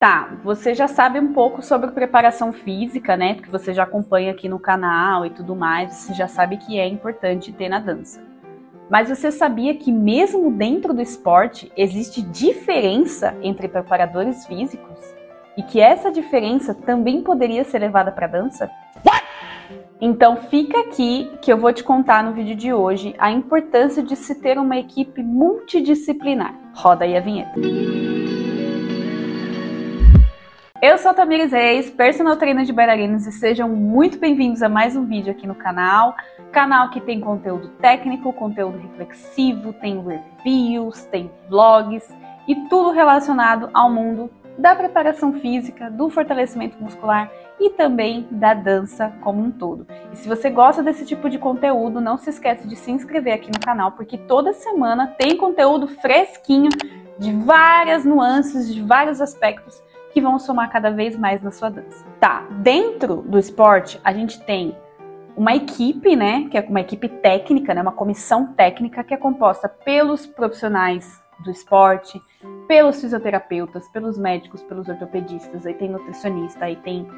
Tá, você já sabe um pouco sobre preparação física, né? Porque você já acompanha aqui no canal e tudo mais, você já sabe que é importante ter na dança. Mas você sabia que mesmo dentro do esporte existe diferença entre preparadores físicos? E que essa diferença também poderia ser levada para a dança? What? Então fica aqui que eu vou te contar no vídeo de hoje a importância de se ter uma equipe multidisciplinar. Roda aí a vinheta. Eu sou a Tamires Reis, personal trainer de bailarinos e sejam muito bem-vindos a mais um vídeo aqui no canal. Canal que tem conteúdo técnico, conteúdo reflexivo, tem reviews, tem vlogs e tudo relacionado ao mundo da preparação física, do fortalecimento muscular e também da dança como um todo. E se você gosta desse tipo de conteúdo, não se esqueça de se inscrever aqui no canal, porque toda semana tem conteúdo fresquinho de várias nuances, de vários aspectos que vão somar cada vez mais na sua dança. Tá, dentro do esporte, a gente tem uma equipe, né, que é uma equipe técnica, né, uma comissão técnica que é composta pelos profissionais do esporte, pelos fisioterapeutas, pelos médicos, pelos ortopedistas, aí tem nutricionista, aí tem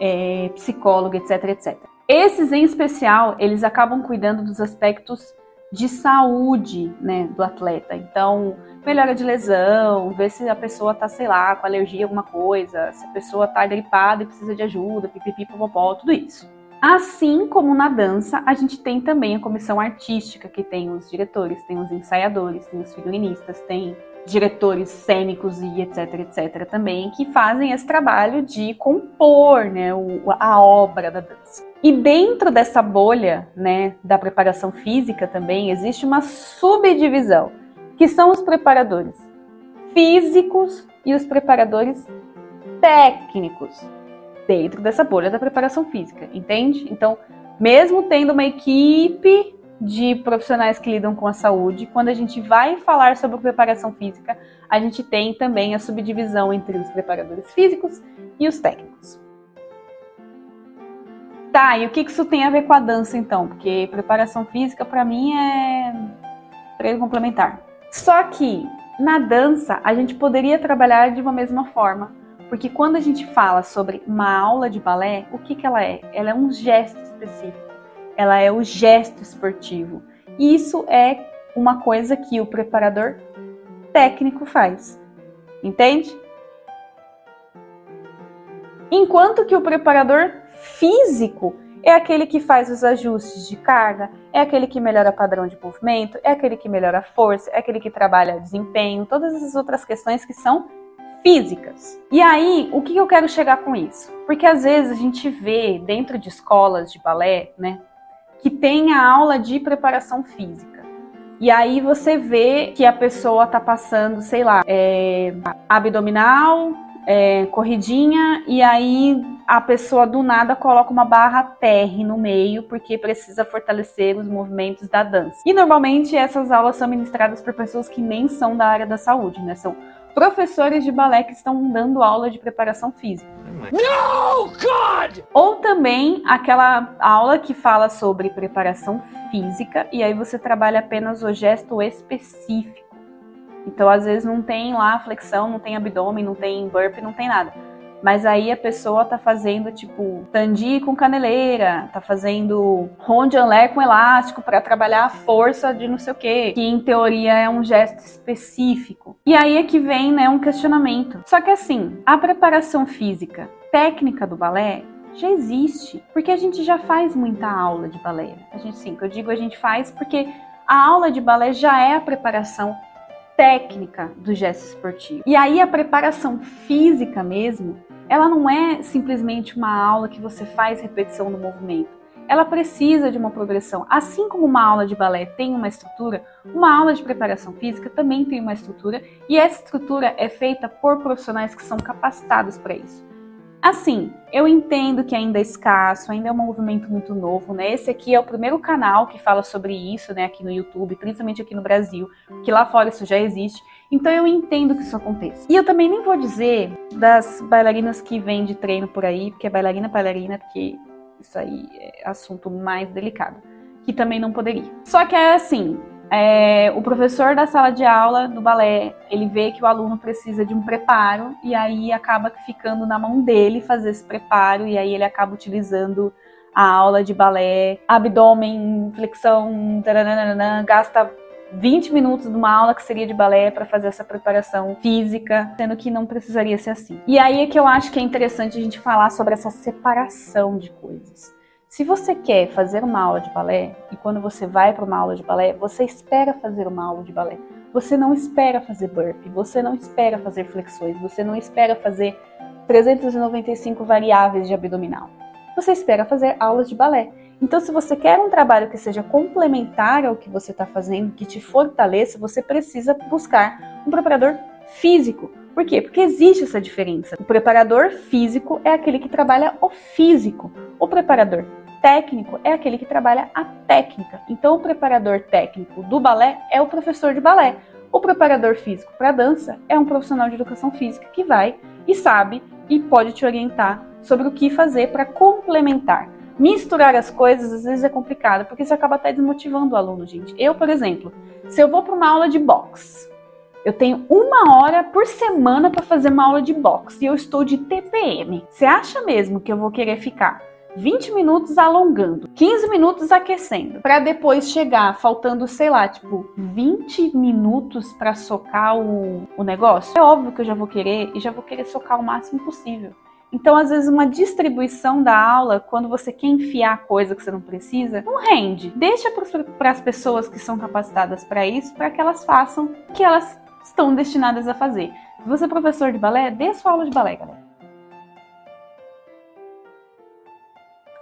é, psicólogo, etc, etc. Esses em especial, eles acabam cuidando dos aspectos de saúde, né, do atleta. Então, melhora de lesão, ver se a pessoa tá, sei lá, com alergia a alguma coisa, se a pessoa tá gripada e precisa de ajuda, pipipi, popopó, tudo isso. Assim como na dança, a gente tem também a comissão artística, que tem os diretores, tem os ensaiadores, tem os figurinistas, tem diretores cênicos e etc, etc também, que fazem esse trabalho de compor né, a obra da dança. E dentro dessa bolha né, da preparação física também existe uma subdivisão, que são os preparadores físicos e os preparadores técnicos dentro dessa bolha da preparação física, entende? Então, mesmo tendo uma equipe de profissionais que lidam com a saúde, quando a gente vai falar sobre preparação física, a gente tem também a subdivisão entre os preparadores físicos e os técnicos. Tá, e o que isso tem a ver com a dança então? Porque preparação física para mim é treino complementar. Só que na dança a gente poderia trabalhar de uma mesma forma, porque quando a gente fala sobre uma aula de balé, o que, que ela é? Ela é um gesto específico, ela é o gesto esportivo. E isso é uma coisa que o preparador técnico faz, entende? Enquanto que o preparador físico é aquele que faz os ajustes de carga, é aquele que melhora padrão de movimento, é aquele que melhora força, é aquele que trabalha desempenho, todas essas outras questões que são físicas. E aí, o que eu quero chegar com isso? Porque às vezes a gente vê dentro de escolas de balé, né, que tem a aula de preparação física. E aí você vê que a pessoa tá passando, sei lá, é, abdominal, é, corridinha, e aí a pessoa do nada coloca uma barra terre no meio porque precisa fortalecer os movimentos da dança. E normalmente essas aulas são ministradas por pessoas que nem são da área da saúde, né? São professores de balé que estão dando aula de preparação física. No, God! Ou também aquela aula que fala sobre preparação física e aí você trabalha apenas o gesto específico. Então, às vezes não tem lá flexão, não tem abdômen, não tem burpee, não tem nada mas aí a pessoa tá fazendo tipo tandi com caneleira, tá fazendo ronde com elástico para trabalhar a força de não sei o que, que em teoria é um gesto específico. E aí é que vem, né, um questionamento. Só que assim, a preparação física técnica do balé já existe, porque a gente já faz muita aula de balé. A gente sim, que eu digo a gente faz porque a aula de balé já é a preparação técnica do gesto esportivo. E aí a preparação física mesmo, ela não é simplesmente uma aula que você faz repetição do movimento. Ela precisa de uma progressão. Assim como uma aula de balé tem uma estrutura, uma aula de preparação física também tem uma estrutura, e essa estrutura é feita por profissionais que são capacitados para isso. Assim, eu entendo que ainda é escasso, ainda é um movimento muito novo, né? Esse aqui é o primeiro canal que fala sobre isso, né, aqui no YouTube, principalmente aqui no Brasil, que lá fora isso já existe. Então eu entendo que isso aconteça. E eu também nem vou dizer das bailarinas que vêm de treino por aí, porque é bailarina bailarina, porque isso aí é assunto mais delicado, que também não poderia. Só que é assim, é, o professor da sala de aula do balé, ele vê que o aluno precisa de um preparo e aí acaba ficando na mão dele fazer esse preparo e aí ele acaba utilizando a aula de balé, abdômen, flexão, taranana, gasta 20 minutos de uma aula que seria de balé para fazer essa preparação física, sendo que não precisaria ser assim. E aí é que eu acho que é interessante a gente falar sobre essa separação de coisas. Se você quer fazer uma aula de balé e quando você vai para uma aula de balé, você espera fazer uma aula de balé. Você não espera fazer burpee, você não espera fazer flexões, você não espera fazer 395 variáveis de abdominal. Você espera fazer aulas de balé. Então, se você quer um trabalho que seja complementar ao que você está fazendo, que te fortaleça, você precisa buscar um preparador físico. Por quê? Porque existe essa diferença. O preparador físico é aquele que trabalha o físico. O preparador técnico é aquele que trabalha a técnica. Então, o preparador técnico do balé é o professor de balé. O preparador físico para dança é um profissional de educação física que vai e sabe e pode te orientar sobre o que fazer para complementar misturar as coisas às vezes é complicado, porque isso acaba até desmotivando o aluno, gente. Eu, por exemplo, se eu vou para uma aula de boxe, eu tenho uma hora por semana para fazer uma aula de boxe e eu estou de TPM. Você acha mesmo que eu vou querer ficar 20 minutos alongando, 15 minutos aquecendo, para depois chegar faltando, sei lá, tipo 20 minutos para socar o, o negócio? É óbvio que eu já vou querer e já vou querer socar o máximo possível. Então, às vezes, uma distribuição da aula, quando você quer enfiar coisa que você não precisa, não rende. Deixa para as pessoas que são capacitadas para isso, para que elas façam o que elas estão destinadas a fazer. Se você é professor de balé, dê sua aula de balé, galera.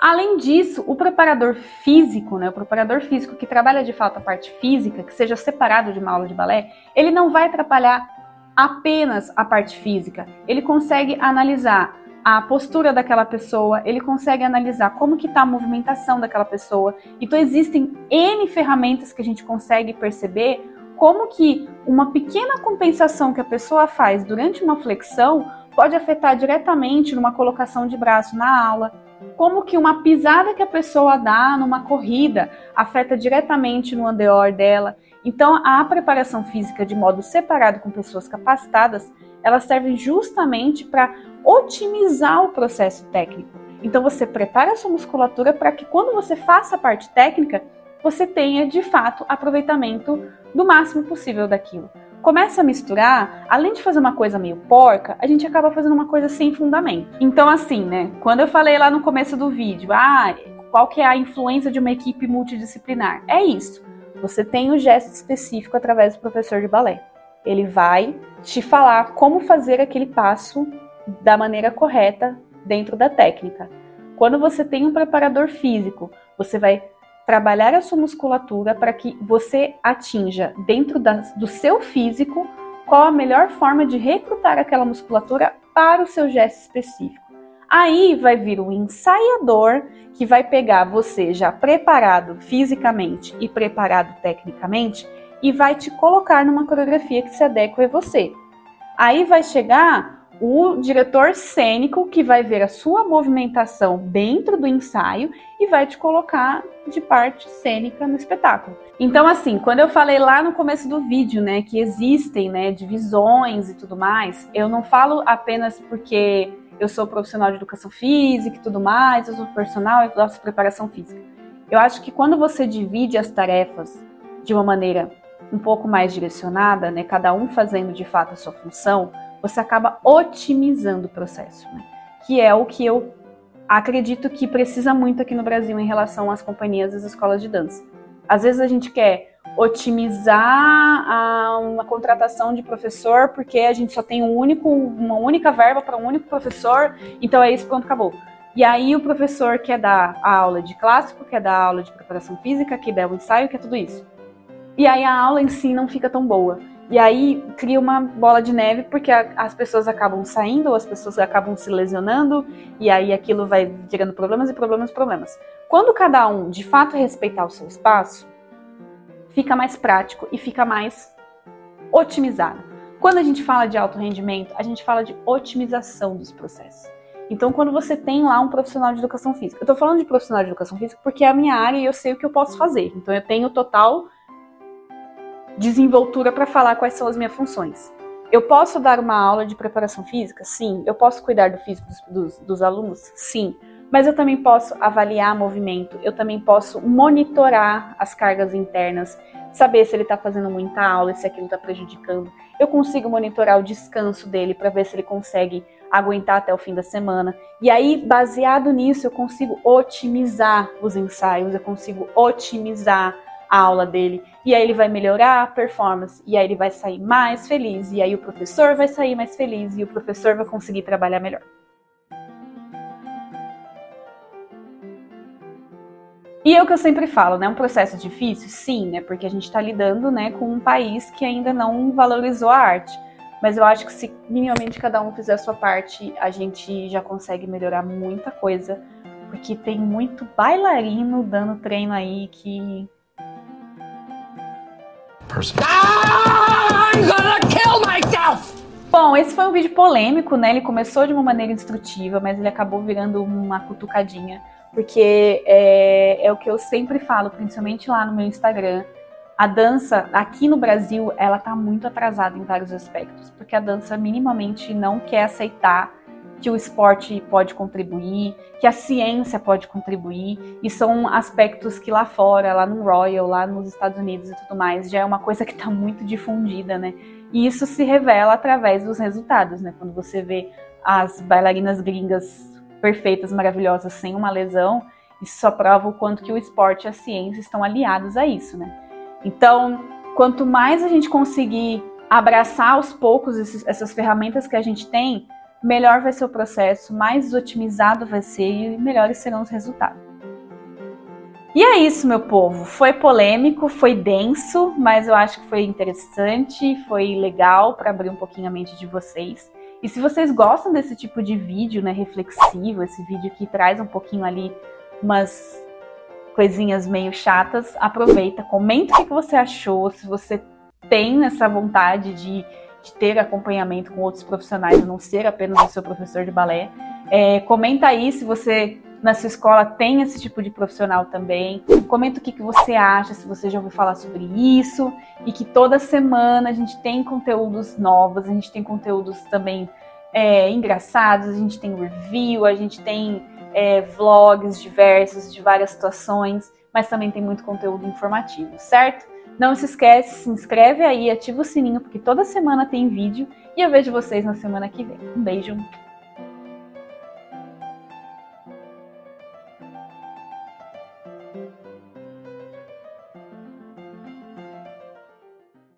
Além disso, o preparador físico, né, o preparador físico que trabalha de fato a parte física, que seja separado de uma aula de balé, ele não vai atrapalhar apenas a parte física. Ele consegue analisar a postura daquela pessoa, ele consegue analisar como que está a movimentação daquela pessoa. Então existem N ferramentas que a gente consegue perceber como que uma pequena compensação que a pessoa faz durante uma flexão pode afetar diretamente numa colocação de braço na aula, como que uma pisada que a pessoa dá numa corrida afeta diretamente no andeor dela. Então, a preparação física de modo separado com pessoas capacitadas, elas servem justamente para otimizar o processo técnico. Então você prepara a sua musculatura para que quando você faça a parte técnica, você tenha de fato aproveitamento do máximo possível daquilo. Começa a misturar, além de fazer uma coisa meio porca, a gente acaba fazendo uma coisa sem fundamento. Então assim, né, quando eu falei lá no começo do vídeo, ah, qual que é a influência de uma equipe multidisciplinar? É isso. Você tem o gesto específico através do professor de balé. Ele vai te falar como fazer aquele passo da maneira correta dentro da técnica. Quando você tem um preparador físico, você vai trabalhar a sua musculatura para que você atinja dentro do seu físico qual a melhor forma de recrutar aquela musculatura para o seu gesto específico. Aí vai vir o ensaiador que vai pegar você já preparado fisicamente e preparado tecnicamente e vai te colocar numa coreografia que se adequa a você. Aí vai chegar o diretor cênico que vai ver a sua movimentação dentro do ensaio e vai te colocar de parte cênica no espetáculo. Então, assim, quando eu falei lá no começo do vídeo, né, que existem, né, divisões e tudo mais, eu não falo apenas porque eu sou profissional de educação física e tudo mais, eu sou personal e faço preparação física. Eu acho que quando você divide as tarefas de uma maneira um pouco mais direcionada, né, cada um fazendo de fato a sua função, você acaba otimizando o processo, né? que é o que eu acredito que precisa muito aqui no Brasil em relação às companhias e às escolas de dança. Às vezes a gente quer otimizar a, uma contratação de professor porque a gente só tem um único, uma única verba para um único professor, então é isso, pronto, acabou. E aí o professor quer dar a aula de clássico, quer dar a aula de preparação física, quer dar o ensaio, quer tudo isso. E aí a aula em si não fica tão boa. E aí cria uma bola de neve porque a, as pessoas acabam saindo, as pessoas acabam se lesionando, e aí aquilo vai gerando problemas e problemas e problemas. Quando cada um de fato respeitar o seu espaço, fica mais prático e fica mais otimizado. Quando a gente fala de alto rendimento, a gente fala de otimização dos processos. Então, quando você tem lá um profissional de educação física, eu estou falando de profissional de educação física porque é a minha área e eu sei o que eu posso fazer. Então, eu tenho total desenvoltura para falar quais são as minhas funções. Eu posso dar uma aula de preparação física? Sim. Eu posso cuidar do físico dos, dos, dos alunos? Sim. Mas eu também posso avaliar movimento, eu também posso monitorar as cargas internas, saber se ele está fazendo muita aula, se aquilo está prejudicando. Eu consigo monitorar o descanso dele para ver se ele consegue aguentar até o fim da semana. E aí, baseado nisso, eu consigo otimizar os ensaios, eu consigo otimizar a aula dele. E aí ele vai melhorar a performance, e aí ele vai sair mais feliz, e aí o professor vai sair mais feliz, e o professor vai conseguir trabalhar melhor. E é o que eu sempre falo, né? Um processo difícil? Sim, né? Porque a gente está lidando né, com um país que ainda não valorizou a arte. Mas eu acho que se minimamente cada um fizer a sua parte, a gente já consegue melhorar muita coisa. Porque tem muito bailarino dando treino aí que. Ah, I'm gonna kill myself! Bom, esse foi um vídeo polêmico, né? Ele começou de uma maneira instrutiva, mas ele acabou virando uma cutucadinha porque é, é o que eu sempre falo, principalmente lá no meu Instagram. A dança aqui no Brasil, ela tá muito atrasada em vários aspectos, porque a dança minimamente não quer aceitar que o esporte pode contribuir, que a ciência pode contribuir, e são aspectos que lá fora, lá no Royal, lá nos Estados Unidos e tudo mais, já é uma coisa que está muito difundida, né? E isso se revela através dos resultados, né? Quando você vê as bailarinas gringas perfeitas, maravilhosas, sem uma lesão, isso só prova o quanto que o esporte e a ciência estão aliados a isso, né? Então, quanto mais a gente conseguir abraçar aos poucos esses, essas ferramentas que a gente tem, melhor vai ser o processo, mais otimizado vai ser e melhores serão os resultados. E é isso, meu povo. Foi polêmico, foi denso, mas eu acho que foi interessante, foi legal para abrir um pouquinho a mente de vocês. E se vocês gostam desse tipo de vídeo, né, reflexivo, esse vídeo que traz um pouquinho ali umas coisinhas meio chatas, aproveita, comenta o que você achou, se você tem essa vontade de, de ter acompanhamento com outros profissionais, não ser apenas o seu professor de balé. É, comenta aí se você na sua escola tem esse tipo de profissional também. Comenta o que, que você acha, se você já ouviu falar sobre isso. E que toda semana a gente tem conteúdos novos, a gente tem conteúdos também é, engraçados, a gente tem review, a gente tem é, vlogs diversos de várias situações, mas também tem muito conteúdo informativo, certo? Não se esquece, se inscreve aí, ativa o sininho, porque toda semana tem vídeo e eu vejo vocês na semana que vem. Um beijo!